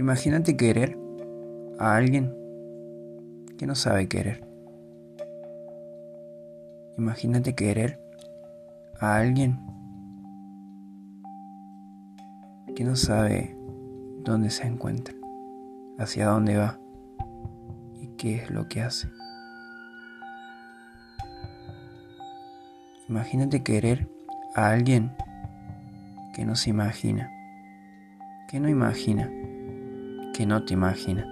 Imagínate querer a alguien que no sabe querer. Imagínate querer a alguien que no sabe dónde se encuentra, hacia dónde va y qué es lo que hace. Imagínate querer a alguien que no se imagina, que no imagina que no te imagina.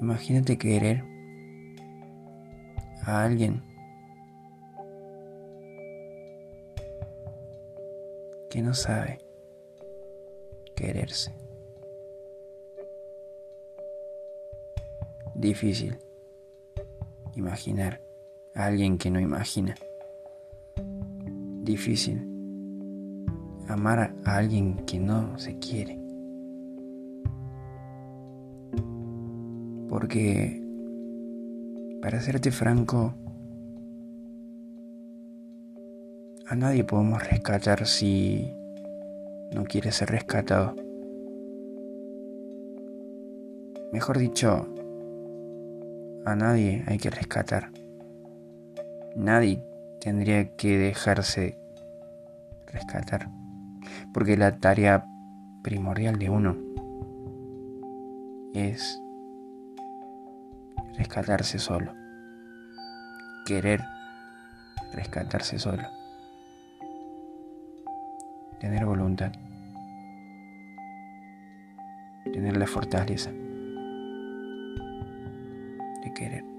Imagínate querer a alguien que no sabe quererse. Difícil imaginar a alguien que no imagina. Difícil amar a alguien que no se quiere. Porque, para serte franco, a nadie podemos rescatar si no quiere ser rescatado. Mejor dicho, a nadie hay que rescatar. Nadie tendría que dejarse rescatar porque la tarea primordial de uno es rescatarse solo, querer rescatarse solo, tener voluntad, tener la fortaleza de querer.